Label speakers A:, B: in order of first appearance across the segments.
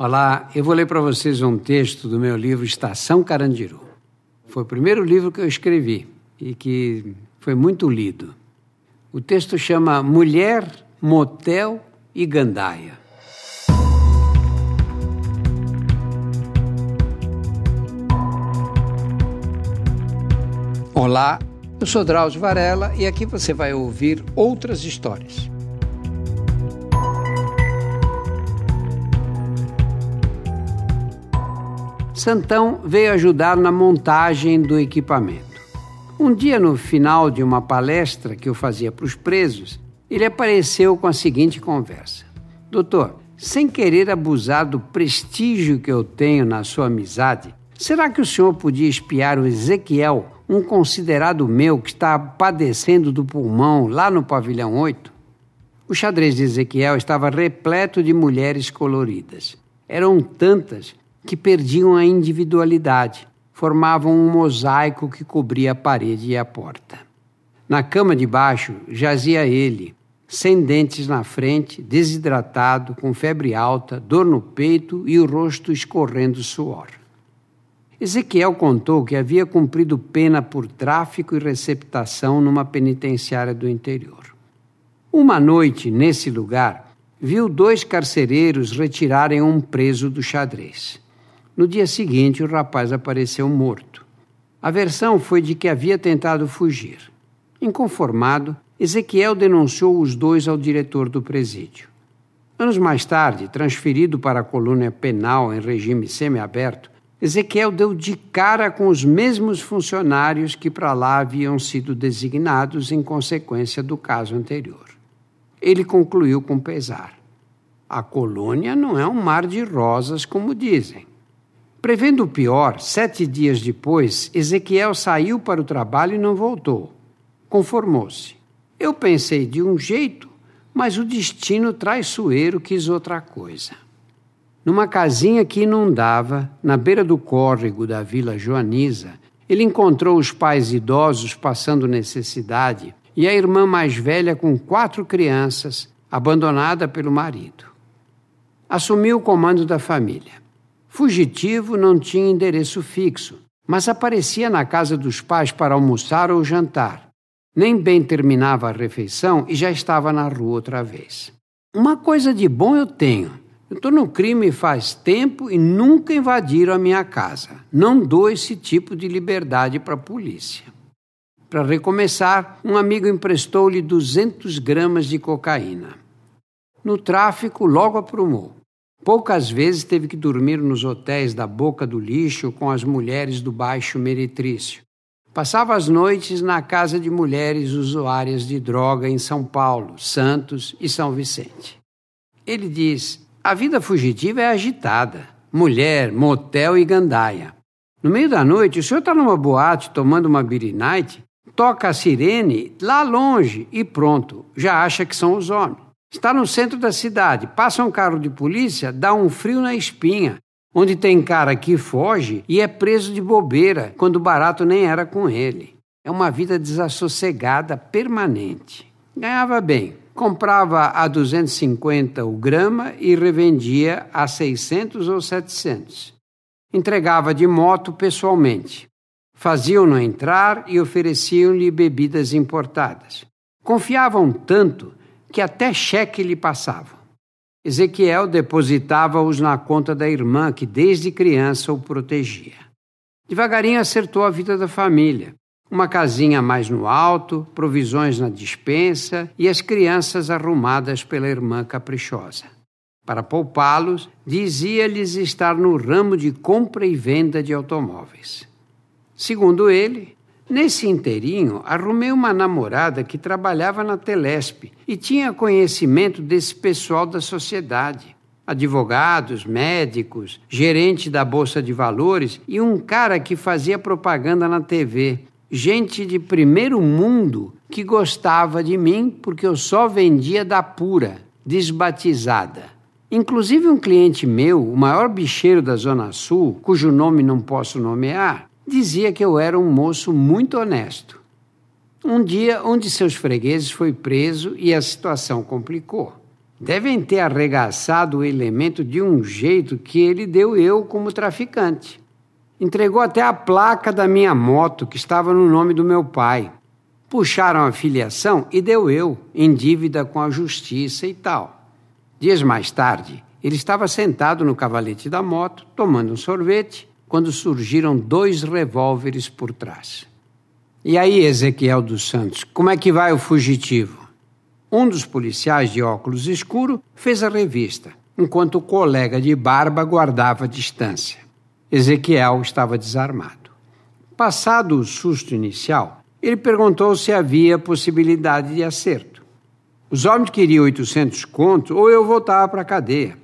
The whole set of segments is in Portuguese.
A: Olá, eu vou ler para vocês um texto do meu livro Estação Carandiru. Foi o primeiro livro que eu escrevi e que foi muito lido. O texto chama Mulher, Motel e Gandaia. Olá, eu sou Drauzio Varela e aqui você vai ouvir outras histórias. Santão veio ajudar na montagem do equipamento. Um dia, no final de uma palestra que eu fazia para os presos, ele apareceu com a seguinte conversa: Doutor, sem querer abusar do prestígio que eu tenho na sua amizade, será que o senhor podia espiar o Ezequiel, um considerado meu que está padecendo do pulmão lá no pavilhão 8? O xadrez de Ezequiel estava repleto de mulheres coloridas. Eram tantas que perdiam a individualidade, formavam um mosaico que cobria a parede e a porta. Na cama de baixo jazia ele, sem dentes na frente, desidratado, com febre alta, dor no peito e o rosto escorrendo suor. Ezequiel contou que havia cumprido pena por tráfico e receptação numa penitenciária do interior. Uma noite, nesse lugar, viu dois carcereiros retirarem um preso do xadrez. No dia seguinte, o rapaz apareceu morto. A versão foi de que havia tentado fugir. Inconformado, Ezequiel denunciou os dois ao diretor do presídio. Anos mais tarde, transferido para a colônia penal em regime semiaberto, Ezequiel deu de cara com os mesmos funcionários que para lá haviam sido designados em consequência do caso anterior. Ele concluiu com pesar: A colônia não é um mar de rosas, como dizem. Prevendo o pior, sete dias depois, Ezequiel saiu para o trabalho e não voltou. Conformou-se. Eu pensei de um jeito, mas o destino traiçoeiro quis outra coisa. Numa casinha que inundava, na beira do córrego da Vila Joaniza, ele encontrou os pais idosos passando necessidade e a irmã mais velha com quatro crianças, abandonada pelo marido. Assumiu o comando da família. Fugitivo não tinha endereço fixo, mas aparecia na casa dos pais para almoçar ou jantar. Nem bem terminava a refeição e já estava na rua outra vez. Uma coisa de bom eu tenho. Eu estou no crime faz tempo e nunca invadiram a minha casa. Não dou esse tipo de liberdade para a polícia. Para recomeçar, um amigo emprestou-lhe 200 gramas de cocaína. No tráfico, logo aprumou. Poucas vezes teve que dormir nos hotéis da Boca do Lixo com as mulheres do Baixo Meretrício. Passava as noites na casa de mulheres usuárias de droga em São Paulo, Santos e São Vicente. Ele diz: a vida fugitiva é agitada. Mulher, motel e gandaia. No meio da noite, o senhor está numa boate tomando uma night, toca a sirene lá longe e pronto, já acha que são os homens. Está no centro da cidade, passa um carro de polícia, dá um frio na espinha, onde tem cara que foge e é preso de bobeira, quando o barato nem era com ele. É uma vida desassossegada permanente. Ganhava bem, comprava a 250 o grama e revendia a 600 ou 700. Entregava de moto pessoalmente. Faziam-no entrar e ofereciam-lhe bebidas importadas. Confiavam tanto que até cheque lhe passavam. Ezequiel depositava-os na conta da irmã, que desde criança o protegia. Devagarinho acertou a vida da família. Uma casinha mais no alto, provisões na dispensa e as crianças arrumadas pela irmã caprichosa. Para poupá-los, dizia-lhes estar no ramo de compra e venda de automóveis. Segundo ele, Nesse inteirinho, arrumei uma namorada que trabalhava na Telesp e tinha conhecimento desse pessoal da sociedade. Advogados, médicos, gerente da Bolsa de Valores e um cara que fazia propaganda na TV. Gente de primeiro mundo que gostava de mim porque eu só vendia da pura, desbatizada. Inclusive, um cliente meu, o maior bicheiro da Zona Sul, cujo nome não posso nomear, dizia que eu era um moço muito honesto. Um dia, um de seus fregueses foi preso e a situação complicou. devem ter arregaçado o elemento de um jeito que ele deu eu como traficante. Entregou até a placa da minha moto, que estava no nome do meu pai. Puxaram a filiação e deu eu, em dívida com a justiça e tal. Dias mais tarde, ele estava sentado no cavalete da moto, tomando um sorvete, quando surgiram dois revólveres por trás. E aí, Ezequiel dos Santos, como é que vai o fugitivo? Um dos policiais de óculos escuro fez a revista, enquanto o colega de barba guardava a distância. Ezequiel estava desarmado. Passado o susto inicial, ele perguntou se havia possibilidade de acerto. Os homens queriam 800 contos ou eu voltava para a cadeia.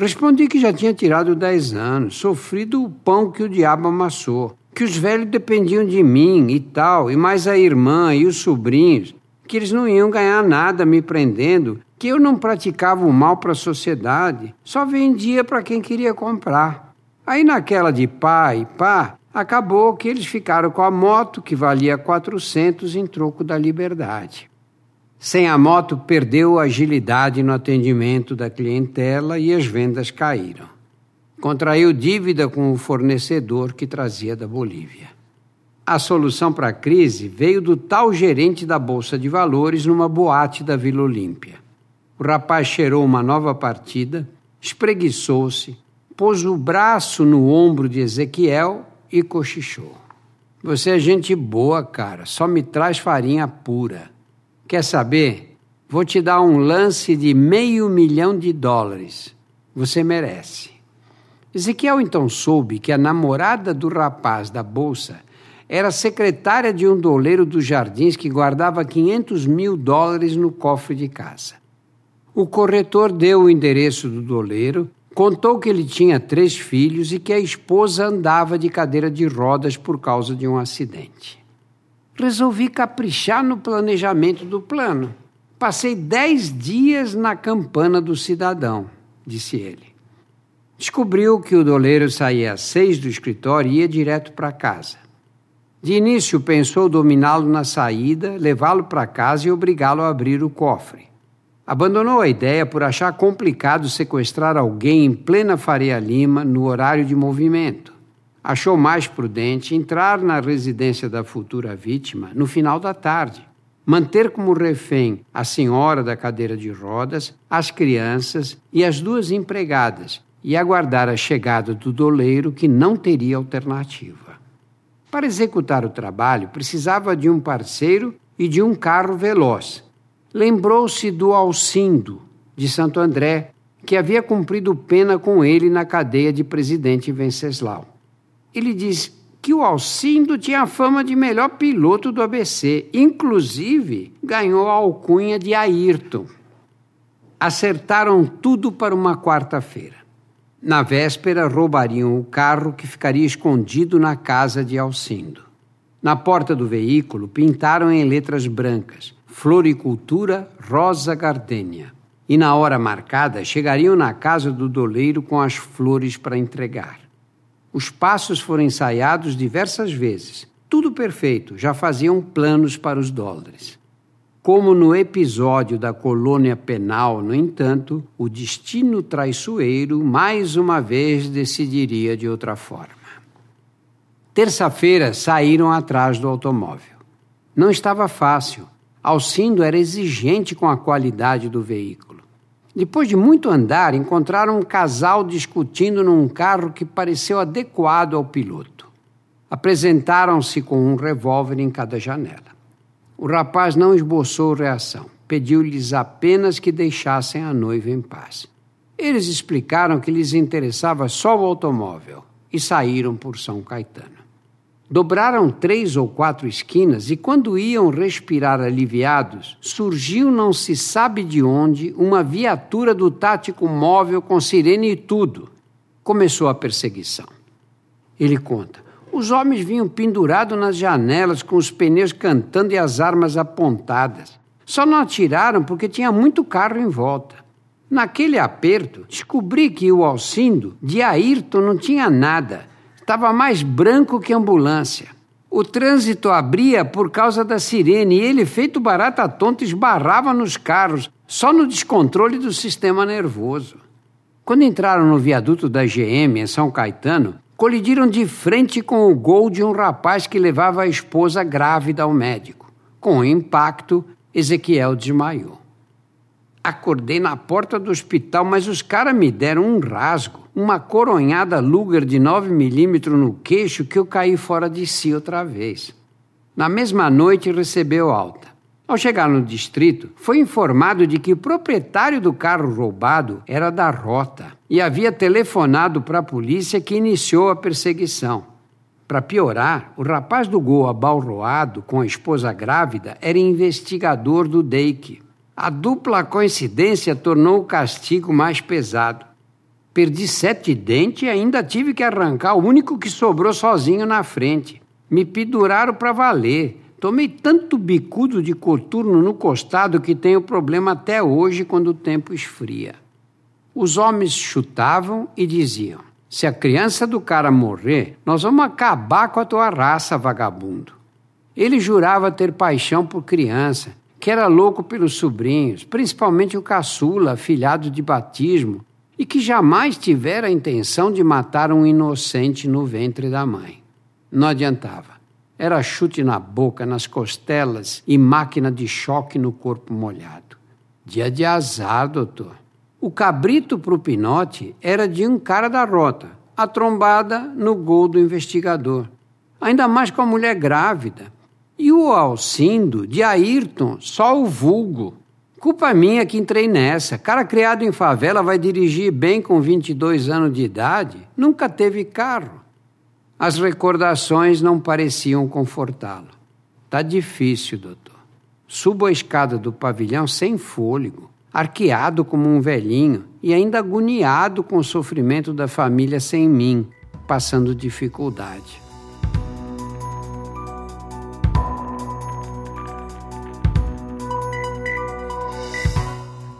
A: Respondi que já tinha tirado 10 anos, sofrido o pão que o diabo amassou, que os velhos dependiam de mim e tal, e mais a irmã e os sobrinhos, que eles não iam ganhar nada me prendendo, que eu não praticava o mal para a sociedade, só vendia para quem queria comprar. Aí naquela de pá e pá, acabou que eles ficaram com a moto que valia 400 em troco da liberdade. Sem a moto, perdeu a agilidade no atendimento da clientela e as vendas caíram. Contraiu dívida com o fornecedor que trazia da Bolívia. A solução para a crise veio do tal gerente da Bolsa de Valores numa boate da Vila Olímpia. O rapaz cheirou uma nova partida, espreguiçou-se, pôs o braço no ombro de Ezequiel e cochichou. Você é gente boa, cara, só me traz farinha pura. Quer saber? Vou te dar um lance de meio milhão de dólares. Você merece. Ezequiel então soube que a namorada do rapaz da bolsa era secretária de um doleiro dos jardins que guardava 500 mil dólares no cofre de casa. O corretor deu o endereço do doleiro, contou que ele tinha três filhos e que a esposa andava de cadeira de rodas por causa de um acidente resolvi caprichar no planejamento do plano. Passei dez dias na campana do cidadão, disse ele. Descobriu que o doleiro saía às seis do escritório e ia direto para casa. De início pensou dominá-lo na saída, levá-lo para casa e obrigá-lo a abrir o cofre. Abandonou a ideia por achar complicado sequestrar alguém em plena Faria Lima no horário de movimento achou mais prudente entrar na residência da futura vítima no final da tarde, manter como refém a senhora da cadeira de rodas, as crianças e as duas empregadas e aguardar a chegada do doleiro que não teria alternativa. Para executar o trabalho, precisava de um parceiro e de um carro veloz. Lembrou-se do Alcindo, de Santo André, que havia cumprido pena com ele na cadeia de presidente Venceslau ele diz que o Alcindo tinha a fama de melhor piloto do ABC, inclusive ganhou a alcunha de Ayrton. Acertaram tudo para uma quarta-feira. Na véspera, roubariam o carro que ficaria escondido na casa de Alcindo. Na porta do veículo, pintaram em letras brancas: Floricultura Rosa Gardênia. E na hora marcada, chegariam na casa do doleiro com as flores para entregar. Os passos foram ensaiados diversas vezes. Tudo perfeito, já faziam planos para os dólares. Como no episódio da colônia penal, no entanto, o destino traiçoeiro mais uma vez decidiria de outra forma. Terça-feira saíram atrás do automóvel. Não estava fácil. Alcindo era exigente com a qualidade do veículo. Depois de muito andar, encontraram um casal discutindo num carro que pareceu adequado ao piloto. Apresentaram-se com um revólver em cada janela. O rapaz não esboçou reação. Pediu-lhes apenas que deixassem a noiva em paz. Eles explicaram que lhes interessava só o automóvel e saíram por São Caetano. Dobraram três ou quatro esquinas e, quando iam respirar aliviados, surgiu não se sabe de onde uma viatura do tático móvel com sirene e tudo. Começou a perseguição. Ele conta: os homens vinham pendurados nas janelas com os pneus cantando e as armas apontadas. Só não atiraram porque tinha muito carro em volta. Naquele aperto, descobri que o Alcindo de Ayrton não tinha nada Estava mais branco que ambulância. O trânsito abria por causa da sirene e ele, feito barata tonta, esbarrava nos carros, só no descontrole do sistema nervoso. Quando entraram no viaduto da GM em São Caetano, colidiram de frente com o gol de um rapaz que levava a esposa grávida ao médico. Com o impacto, Ezequiel desmaiou. Acordei na porta do hospital, mas os caras me deram um rasgo, uma coronhada Luger de 9 milímetros no queixo que eu caí fora de si outra vez. Na mesma noite recebeu alta. Ao chegar no distrito, foi informado de que o proprietário do carro roubado era da rota e havia telefonado para a polícia que iniciou a perseguição. Para piorar, o rapaz do gol abalroado com a esposa grávida era investigador do DEIC. A dupla coincidência tornou o castigo mais pesado. Perdi sete dentes e ainda tive que arrancar o único que sobrou sozinho na frente. Me penduraram para valer. Tomei tanto bicudo de coturno no costado que tenho problema até hoje quando o tempo esfria. Os homens chutavam e diziam: se a criança do cara morrer, nós vamos acabar com a tua raça, vagabundo. Ele jurava ter paixão por criança que era louco pelos sobrinhos, principalmente o caçula, filhado de batismo, e que jamais tivera a intenção de matar um inocente no ventre da mãe. Não adiantava. Era chute na boca, nas costelas e máquina de choque no corpo molhado. Dia de azar, doutor. O cabrito pro Pinote era de um cara da rota, a trombada no gol do investigador. Ainda mais com a mulher grávida. E o Alcindo, de Ayrton, só o vulgo. Culpa minha que entrei nessa. Cara criado em favela vai dirigir bem com 22 anos de idade? Nunca teve carro. As recordações não pareciam confortá-lo. Tá difícil, doutor. Subo a escada do pavilhão sem fôlego, arqueado como um velhinho e ainda agoniado com o sofrimento da família sem mim, passando dificuldade.